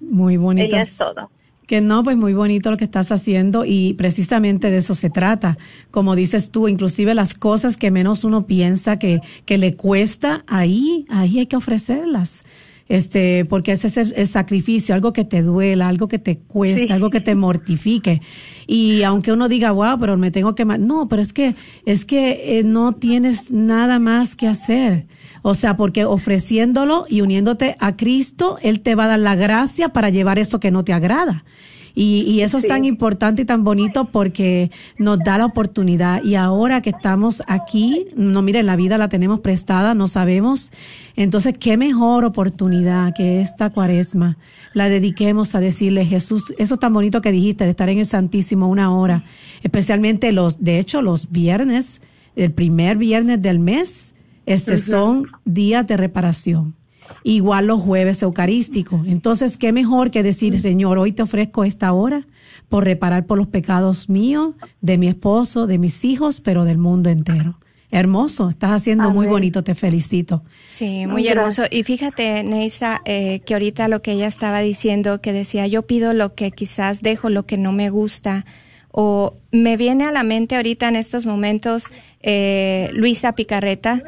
Muy bonito. es todo. Que no, pues muy bonito lo que estás haciendo y precisamente de eso se trata. Como dices tú, inclusive las cosas que menos uno piensa que, que le cuesta, ahí, ahí hay que ofrecerlas este, porque ese es el sacrificio, algo que te duela, algo que te cuesta, algo que te mortifique. Y aunque uno diga, wow, pero me tengo que, no, pero es que, es que eh, no tienes nada más que hacer. O sea, porque ofreciéndolo y uniéndote a Cristo, Él te va a dar la gracia para llevar eso que no te agrada. Y, y eso es tan importante y tan bonito porque nos da la oportunidad. Y ahora que estamos aquí, no miren, la vida la tenemos prestada, no sabemos. Entonces, qué mejor oportunidad que esta cuaresma la dediquemos a decirle, Jesús, eso tan bonito que dijiste, de estar en el Santísimo una hora, especialmente los, de hecho, los viernes, el primer viernes del mes, este son días de reparación igual los jueves eucarísticos. Entonces, ¿qué mejor que decir, Señor, hoy te ofrezco esta hora por reparar por los pecados míos, de mi esposo, de mis hijos, pero del mundo entero? Hermoso, estás haciendo muy bonito, te felicito. Sí, muy hermoso. Y fíjate, Neisa, eh, que ahorita lo que ella estaba diciendo, que decía, yo pido lo que quizás dejo, lo que no me gusta, o me viene a la mente ahorita en estos momentos eh, Luisa Picarreta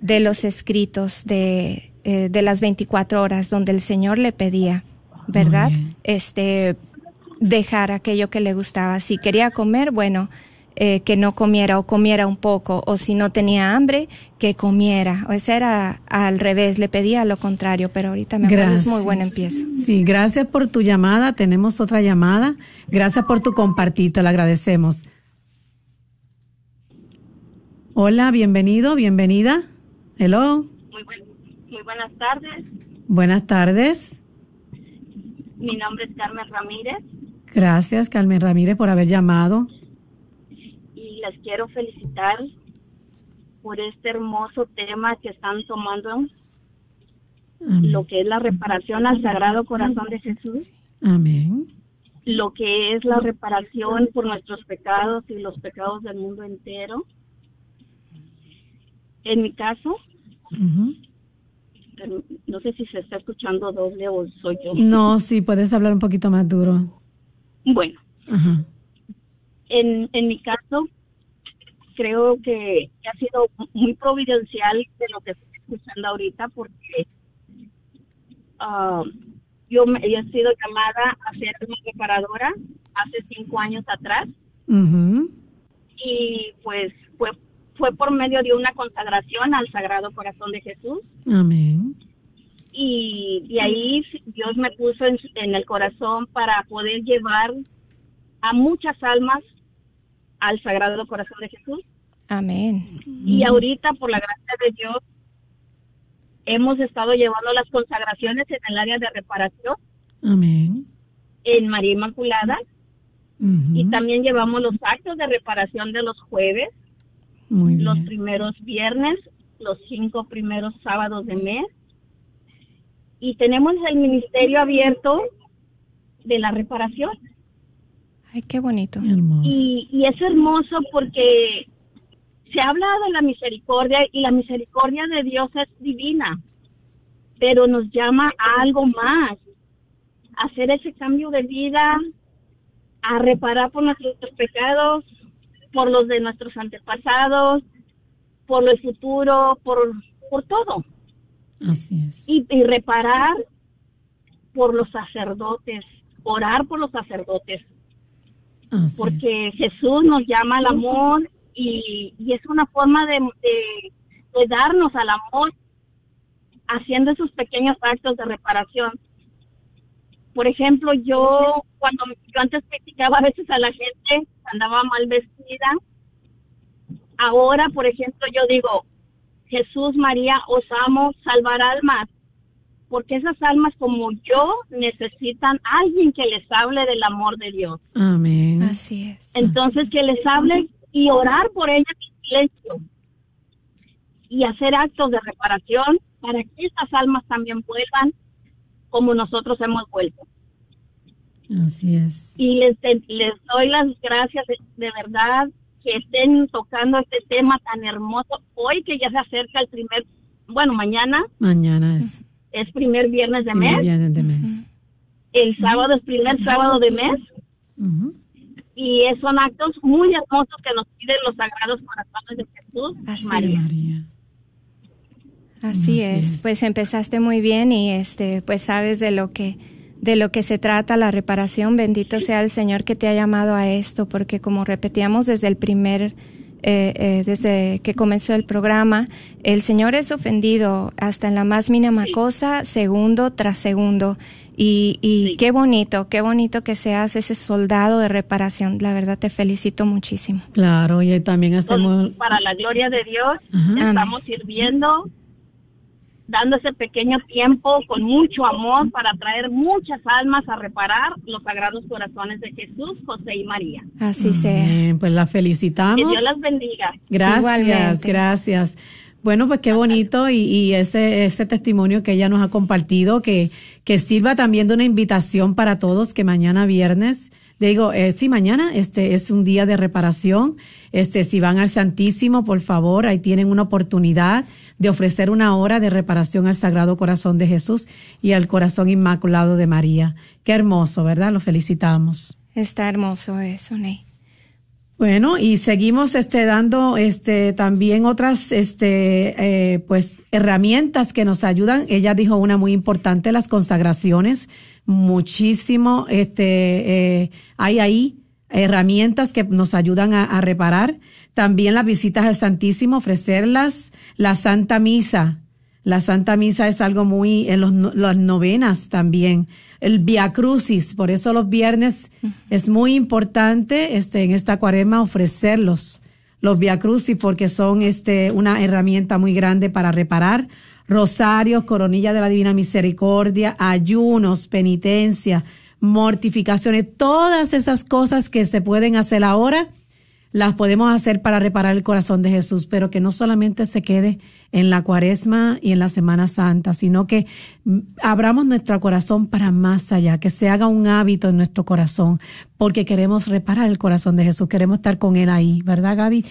de los escritos de, eh, de las 24 horas, donde el Señor le pedía, ¿verdad? Este, dejar aquello que le gustaba. Si quería comer, bueno, eh, que no comiera o comiera un poco, o si no tenía hambre, que comiera. O ese era al revés, le pedía lo contrario, pero ahorita me acuerdo, es muy buen empiezo. Sí, gracias por tu llamada. Tenemos otra llamada. Gracias por tu compartir, te lo agradecemos. Hola, bienvenido, bienvenida. Hello. Muy, buenas tardes. Buenas tardes. Mi nombre es Carmen Ramírez. Gracias, Carmen Ramírez, por haber llamado les quiero felicitar por este hermoso tema que están tomando, lo que es la reparación al Sagrado Corazón de Jesús. Amén. Lo que es la reparación por nuestros pecados y los pecados del mundo entero. En mi caso, no sé si se está escuchando doble o soy yo. No, sí, puedes hablar un poquito más duro. Bueno, En, en mi caso, creo que ha sido muy providencial de lo que estoy escuchando ahorita porque ah, yo, me, he sido llamada a ser una reparadora hace cinco años atrás y pues fue fue por medio de una consagración al Sagrado Corazón de Jesús. Amén. Y de ahí Dios me puso en, en el corazón para poder llevar a muchas almas al Sagrado Corazón de Jesús. Amén. Y ahorita, por la gracia de Dios, hemos estado llevando las consagraciones en el área de reparación. Amén. En María Inmaculada. Y también llevamos los actos de reparación de los jueves, los primeros viernes, los cinco primeros sábados de mes. Y tenemos el ministerio abierto de la reparación. Ay, qué bonito. Y, y es hermoso porque se habla de la misericordia y la misericordia de Dios es divina, pero nos llama a algo más, a hacer ese cambio de vida, a reparar por nuestros pecados, por los de nuestros antepasados, por el futuro, por, por todo. Así es. Y, y reparar por los sacerdotes, orar por los sacerdotes. porque Jesús nos llama al amor y, es una forma de, de, darnos al amor haciendo esos pequeños actos de reparación. Por ejemplo, yo cuando yo antes criticaba a veces a la gente, andaba mal vestida, ahora, por ejemplo, yo digo, Jesús, María, os amo, salvar almas, porque esas almas como yo necesitan alguien que les hable del amor de Dios. Amén. Así es. Entonces, que les hable y orar por ellas en silencio y hacer actos de reparación para que estas almas también vuelvan como nosotros hemos vuelto. Así es. Y les, les doy las gracias de, verdad que estén tocando este tema tan hermoso hoy que ya se acerca el primer, bueno, mañana. Mañana es. Es primer viernes de mes. Viernes de mes. El sábado es primer sábado de mes y son actos muy hermosos que nos piden los sagrados corazones de Jesús Así María. Así, es. pues empezaste muy bien y este, pues sabes de lo que de lo que se trata la reparación. Bendito sea el Señor que te ha llamado a esto, porque como repetíamos desde el primer eh, eh, desde que comenzó el programa, el Señor es ofendido hasta en la más mínima cosa, segundo tras segundo. Y, y qué bonito, qué bonito que seas ese soldado de reparación. La verdad te felicito muchísimo. Claro, y también hacemos... Para la gloria de Dios, estamos sirviendo, dando ese pequeño tiempo con mucho amor para traer muchas almas a reparar los sagrados corazones de Jesús, José y María. Así sea. pues la felicitamos. Que Dios las bendiga. Gracias, gracias. Bueno, pues qué bonito y, ese, ese testimonio que ella nos ha compartido, que, que sirva también de una invitación para todos que mañana viernes, digo, eh, sí, mañana este es un día de reparación. Este, si van al Santísimo, por favor, ahí tienen una oportunidad de ofrecer una hora de reparación al Sagrado Corazón de Jesús y al Corazón Inmaculado de María. Qué hermoso, ¿verdad? Lo felicitamos. Está hermoso eso, Ney. Bueno, y seguimos este, dando este, también otras este, eh, pues, herramientas que nos ayudan. Ella dijo una muy importante, las consagraciones. Muchísimo este, eh, hay ahí herramientas que nos ayudan a, reparar. También las visitas al Santísimo, ofrecerlas. La Santa Misa. La Santa Misa es algo muy, en los, las novenas también el Via Crucis. Por eso los viernes es muy importante este, en esta cuaresma ofrecerlos, los Via Crucis, porque son este, una herramienta muy grande para reparar. Rosarios, coronilla de la Divina Misericordia, ayunos, penitencia, mortificaciones, todas esas cosas que se pueden hacer ahora las podemos hacer para reparar el corazón de Jesús, pero que no solamente se quede en la cuaresma y en la Semana Santa, sino que abramos nuestro corazón para más allá, que se haga un hábito en nuestro corazón, porque queremos reparar el corazón de Jesús, queremos estar con Él ahí, ¿verdad Gaby?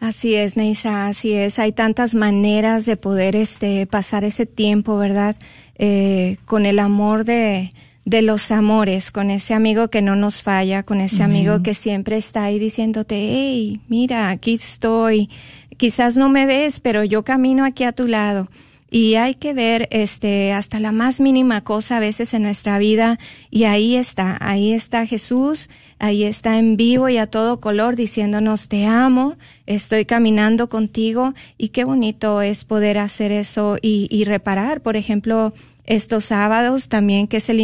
Así es, Neisa, así es. Hay tantas maneras de poder este, pasar ese tiempo, ¿verdad? Eh, con el amor de, de los amores, con ese amigo que no nos falla, con ese amigo que siempre está ahí diciéndote, hey, mira, aquí estoy, quizás no me ves, pero yo camino aquí a tu lado. Y hay que ver este hasta la más mínima cosa a veces en nuestra vida y ahí está, ahí está Jesús, ahí está en vivo y a todo color diciéndonos te amo, estoy caminando contigo y qué bonito es poder hacer eso y, y reparar, por ejemplo, estos sábados también, que es el,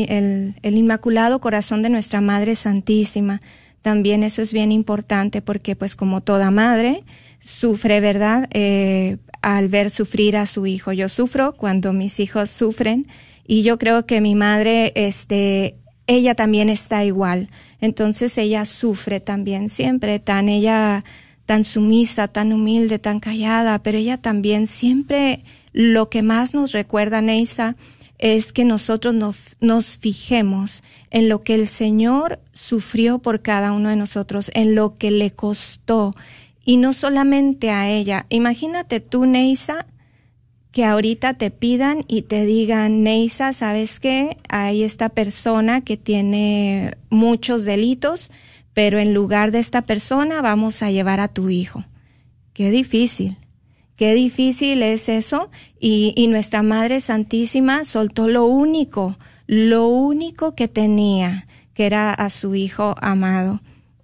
el, Inmaculado Corazón de nuestra Madre Santísima. También eso es bien importante porque pues como toda madre sufre, ¿verdad? Eh, al ver sufrir a su hijo. Yo sufro cuando mis hijos sufren y yo creo que mi madre, este, ella también está igual. Entonces ella sufre también siempre, tan ella, tan sumisa, tan humilde, tan callada, pero ella también siempre lo que más nos recuerda, Neisa, es que nosotros nos, fijemos en lo que el Señor sufrió por cada uno de nosotros, en lo que le costó, y no solamente a ella. Imagínate tú, Neisa, que ahorita te pidan y te digan, Neisa, ¿sabes qué? Hay esta persona que tiene muchos delitos, pero en lugar de esta persona vamos a llevar a tu hijo. Qué difícil. Qué difícil es eso y, y Nuestra Madre Santísima soltó lo único, lo único que tenía, que era a su Hijo amado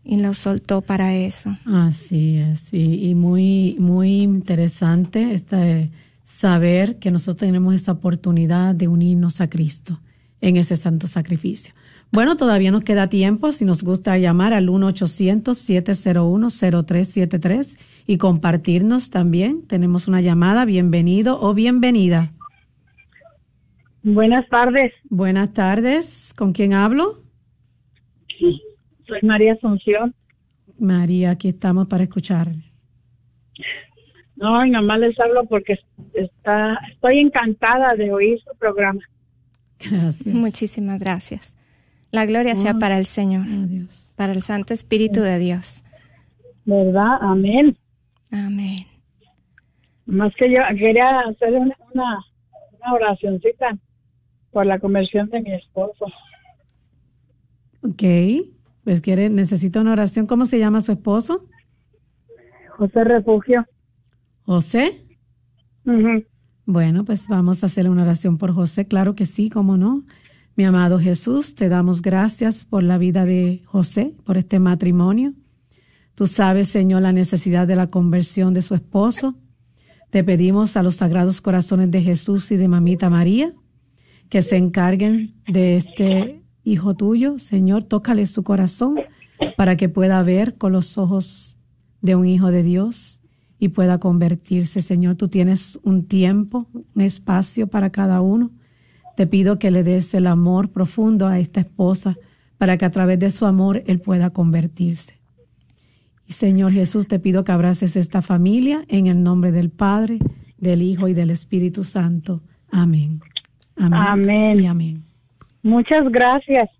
y lo soltó para eso. Así es, y, y muy, muy interesante este saber que nosotros tenemos esa oportunidad de unirnos a Cristo en ese santo sacrificio. Bueno, todavía nos queda tiempo. Si nos gusta llamar al 1-800-701-0373 y compartirnos también. Tenemos una llamada. Bienvenido o bienvenida. Buenas tardes. Buenas tardes. ¿Con quién hablo? Sí, soy María Asunción. María, aquí estamos para escuchar. No, y nomás les hablo porque está, estoy encantada de oír su programa. Gracias. Muchísimas gracias. La gloria sea ah, para el Señor, para el Santo Espíritu de Dios. ¿Verdad? Amén. Amén. Más que yo quería hacer una, una, oracioncita por la conversión de mi esposo. Ok, pues quiere, necesita una oración. ¿Cómo se llama su esposo? José Refugio. ¿José? Bueno, pues vamos a hacer una oración por José, claro que sí, cómo no. Mi amado Jesús, te damos gracias por la vida de José, por este matrimonio. Tú sabes, Señor, la necesidad de la conversión de su esposo. Te pedimos a los sagrados corazones de Jesús y de Mamita María que se encarguen de este hijo tuyo. Señor, tócale su corazón para que pueda ver con los ojos de un hijo de Dios y pueda convertirse. Señor, tú tienes un tiempo, un espacio para cada uno. Te pido que le des el amor profundo a esta esposa para que a través de su amor él pueda convertirse. Y Señor Jesús, te pido que abraces esta familia en el nombre del Padre del Hijo y del Espíritu Santo. Amén. Amén. Amén. Y amén. Muchas gracias.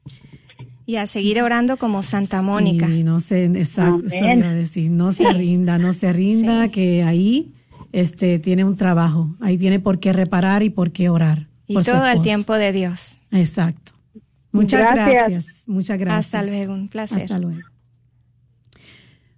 Y a seguir orando como Santa Mónica. Sí, no se, exacto, decir, no se rinda, no se rinda, que ahí este, tiene un trabajo, ahí tiene por qué reparar y por qué orar. Y todo el tiempo de Dios. Exacto. Muchas gracias. Muchas gracias. Hasta luego, un placer. Hasta luego.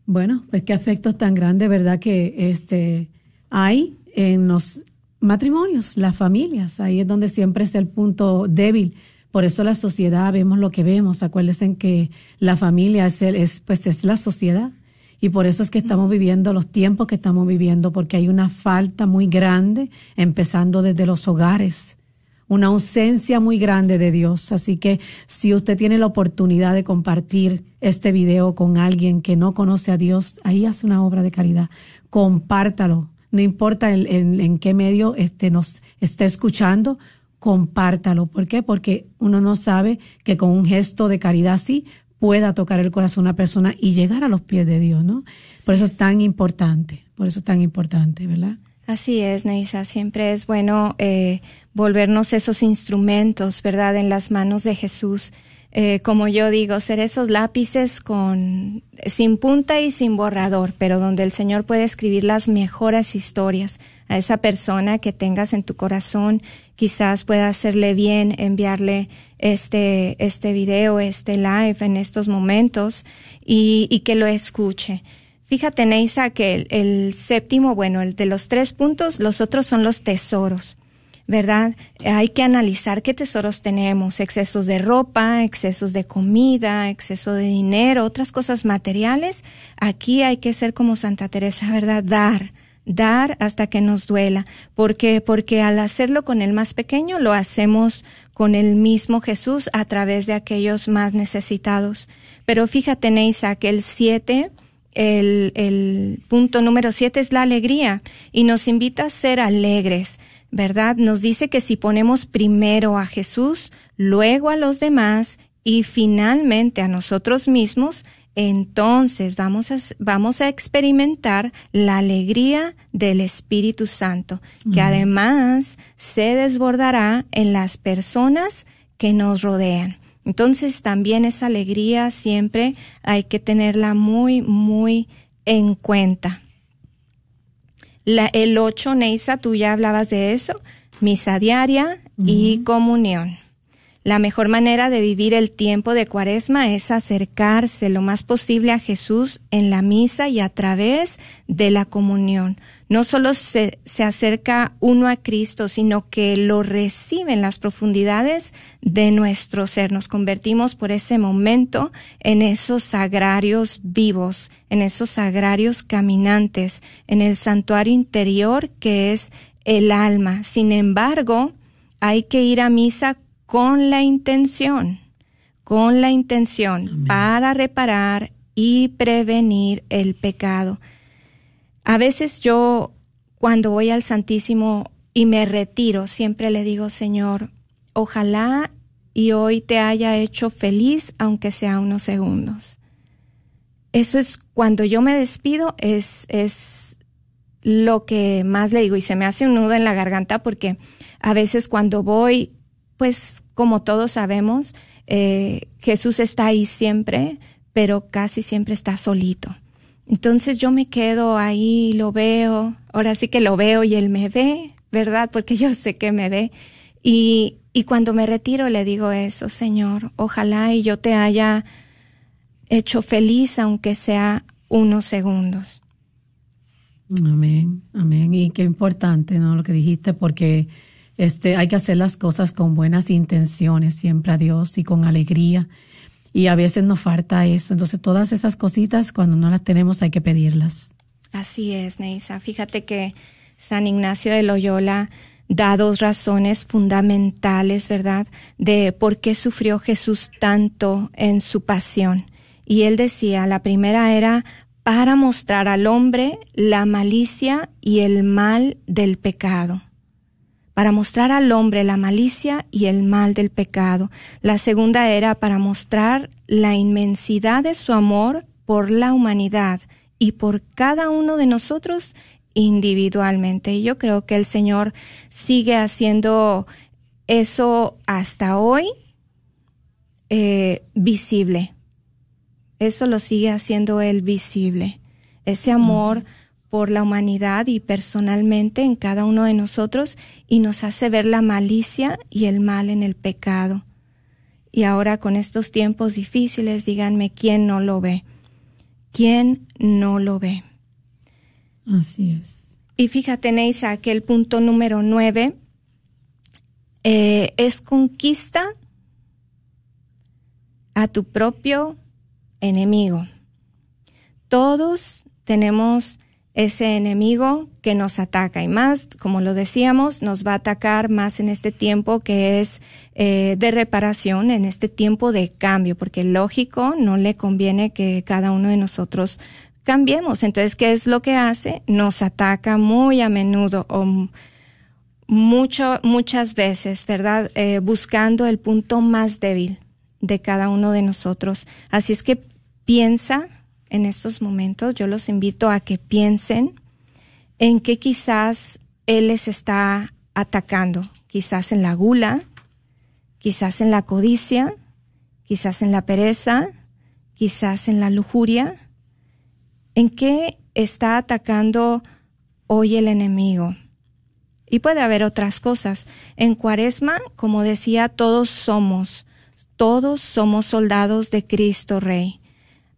Bueno, pues qué afectos tan grandes, ¿verdad? Que este hay en los matrimonios, las familias. Ahí es donde siempre es el punto débil. Por eso la sociedad vemos lo que vemos. Acuérdense que la familia es, es, pues es la sociedad. Y por eso es que estamos viviendo los tiempos que estamos viviendo, porque hay una falta muy grande, empezando desde los hogares, una ausencia muy grande de Dios. Así que si usted tiene la oportunidad de compartir este video con alguien que no conoce a Dios, ahí hace una obra de caridad. Compártalo no importa en, qué medio este, nos esté escuchando, compártalo. ¿Por qué? Porque uno no sabe que con un gesto de caridad así pueda tocar el corazón de una persona y llegar a los pies de Dios, ¿no? por eso es. tan importante, por eso es tan importante, ¿verdad? Así es, Neisa. Siempre es bueno eh, volvernos esos instrumentos, ¿verdad?, en las manos de Jesús eh, como yo digo, ser esos lápices con, sin punta y sin borrador, pero donde el Señor puede escribir las mejores historias a esa persona que tengas en tu corazón. Quizás pueda hacerle bien enviarle este, este video, este live en estos momentos y, y que lo escuche. Fíjate, Neisa, que el, el séptimo, bueno, el de los tres puntos, los otros son los tesoros. ¿Verdad? Hay que analizar qué tesoros tenemos, excesos de ropa, excesos de comida, exceso de dinero, otras cosas materiales. Aquí hay que ser como Santa Teresa, ¿verdad? Dar, dar hasta que nos duela. ¿Por qué? Porque al hacerlo con el más pequeño, lo hacemos con el mismo Jesús a través de aquellos más necesitados. Pero fíjate, Neisa, que el el, el punto número siete es la alegría y nos invita a ser alegres. ¿Verdad? Nos dice que si ponemos primero a Jesús, luego a los demás y finalmente a nosotros mismos, entonces vamos a, vamos a experimentar la alegría del Espíritu Santo, que además se desbordará en las personas que nos rodean. Entonces también esa alegría siempre hay que tenerla muy, muy en cuenta. La, el 8, Neisa, tú ya hablabas de eso, misa diaria y comunión. La mejor manera de vivir el tiempo de cuaresma es acercarse lo más posible a Jesús en la misa y a través de la comunión. No solo se, se acerca uno a Cristo, sino que lo recibe en las profundidades de nuestro ser. Nos convertimos por ese momento en esos sagrarios vivos, en esos sagrarios caminantes, en el santuario interior que es el alma. Sin embargo, hay que ir a misa con la intención, con la intención para reparar y prevenir el pecado. A veces yo, cuando voy al Santísimo y me retiro, siempre le digo, Señor, ojalá y hoy te haya hecho feliz, aunque sea unos segundos. Eso es cuando yo me despido, es, es lo que más le digo y se me hace un nudo en la garganta porque a veces cuando voy pues como todos sabemos, eh, Jesús está ahí siempre, pero casi siempre está solito. Entonces yo me quedo ahí, lo veo, ahora sí que lo veo y él me ve, ¿verdad? Porque yo sé que me ve. Y, y cuando me retiro le digo eso, Señor, ojalá y yo te haya hecho feliz, aunque sea unos segundos. Amén, amén. Y qué importante, ¿no? Lo que dijiste, porque este, hay que hacer las cosas con buenas intenciones, siempre a Dios y con alegría. Y a veces nos falta eso. Entonces, todas esas cositas, cuando no las tenemos, hay que pedirlas. Así es, Neisa. Fíjate que San Ignacio de Loyola da dos razones fundamentales, ¿verdad?, de por qué sufrió Jesús tanto en su pasión. Y él decía, la primera era para mostrar al hombre la malicia y el mal del pecado para mostrar al hombre la malicia y el mal del pecado. La segunda era para mostrar la inmensidad de su amor por la humanidad y por cada uno de nosotros individualmente. Y yo creo que el Señor sigue haciendo eso hasta hoy eh, visible. Eso lo sigue haciendo Él visible. Ese amor por la humanidad y personalmente en cada uno de nosotros y nos hace ver la malicia y el mal en el pecado. Y ahora con estos tiempos difíciles, díganme quién no lo ve. ¿Quién no lo ve? Así es. Y fíjate, Neisa, que el punto número nueve eh, es conquista a tu propio enemigo. Todos tenemos ese enemigo que nos ataca y más, como lo decíamos, nos va a atacar más en este tiempo que es eh, de reparación, en este tiempo de cambio, porque lógico, no le conviene que cada uno de nosotros cambiemos. Entonces, ¿qué es lo que hace? Nos ataca muy a menudo o mucho, muchas veces, ¿verdad? Eh, buscando el punto más débil de cada uno de nosotros. Así es que piensa en estos momentos, yo los invito a que piensen en qué quizás Él les está atacando, quizás en la gula, quizás en la codicia, quizás en la pereza, quizás en la lujuria. ¿En qué está atacando hoy el enemigo? Y puede haber otras cosas. En cuaresma, como decía, todos somos, todos somos soldados de Cristo Rey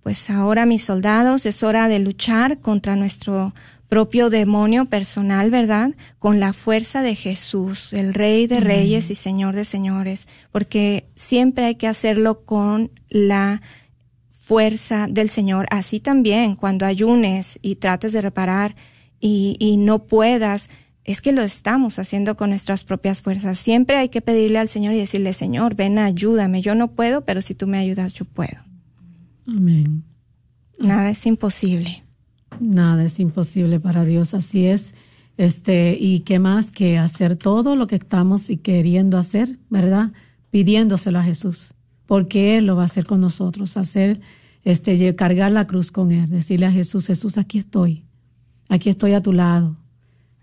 pues ahora mis soldados es hora de luchar contra nuestro propio demonio personal, ¿verdad? Con la fuerza de Jesús, el Rey de Reyes y Señor de Señores, porque siempre hay que hacerlo con la fuerza del Señor. Así también cuando ayunes y trates de reparar y, y no puedas, es que lo estamos haciendo con nuestras propias fuerzas. Siempre hay que pedirle al Señor y decirle, Señor, ven, ayúdame. Yo no puedo, pero si tú me ayudas, yo puedo. Amén. Nada es imposible. Nada es imposible para Dios, así es. Este, y qué más que hacer todo lo que estamos y queriendo hacer, ¿verdad? Pidiéndoselo a Jesús, porque Él lo va a hacer con nosotros, hacer, este, cargar la cruz con Él, decirle a Jesús, Jesús, aquí estoy, aquí estoy a tu lado.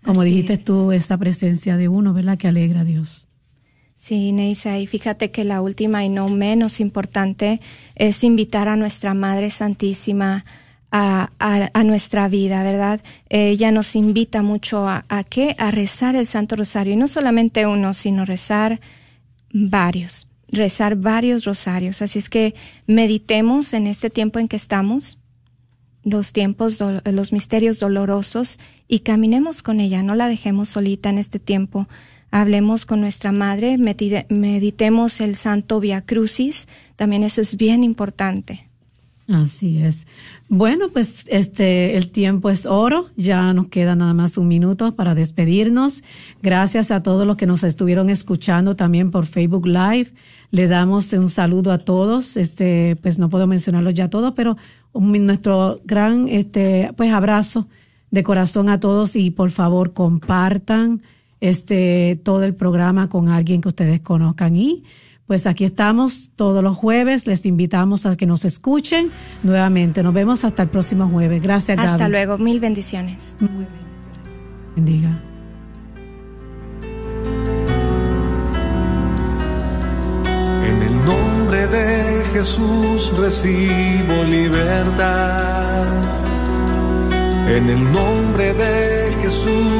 Como dijiste tú, esa presencia de uno, ¿verdad? Que alegra a Dios. Sí, Neisa, y fíjate que la última y no menos importante es invitar a nuestra Madre Santísima a, a, nuestra vida, ¿verdad? Ella nos invita mucho a, a qué? A rezar el Santo Rosario, y no solamente uno, sino rezar varios, rezar varios rosarios. Así es que meditemos en este tiempo en que estamos, los tiempos, los misterios dolorosos, y caminemos con ella, no la dejemos solita en este tiempo hablemos con nuestra madre, meditemos el Santo Via Crucis, también eso es bien importante. Así es. Bueno, pues este el tiempo es oro, ya nos queda nada más un minuto para despedirnos. Gracias a todos los que nos estuvieron escuchando también por Facebook Live. Le damos un saludo a todos. Este, pues no puedo mencionarlos ya todos, pero nuestro gran este pues abrazo de corazón a todos y por favor compartan este, todo el programa con alguien que ustedes conozcan. Y pues aquí estamos todos los jueves. Les invitamos a que nos escuchen nuevamente. Nos vemos hasta el próximo jueves. Gracias, Hasta luego. Mil bendiciones. Muy bendiciones. Bendiga. En el nombre de Jesús recibo libertad. En el nombre de Jesús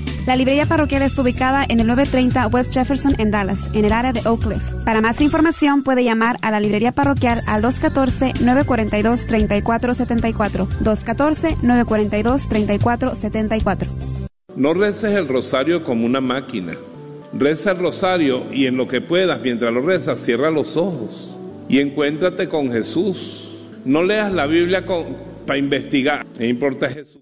La librería parroquial está ubicada en el 930 West Jefferson en Dallas, en el área de Oak Cliff. Para más información puede llamar a la librería parroquial al 214-942-3474. 214-942-3474. No reces el rosario como una máquina. Reza el rosario y en lo que puedas, mientras lo rezas, cierra los ojos y encuéntrate con Jesús. No leas la Biblia para investigar. Me importa Jesús.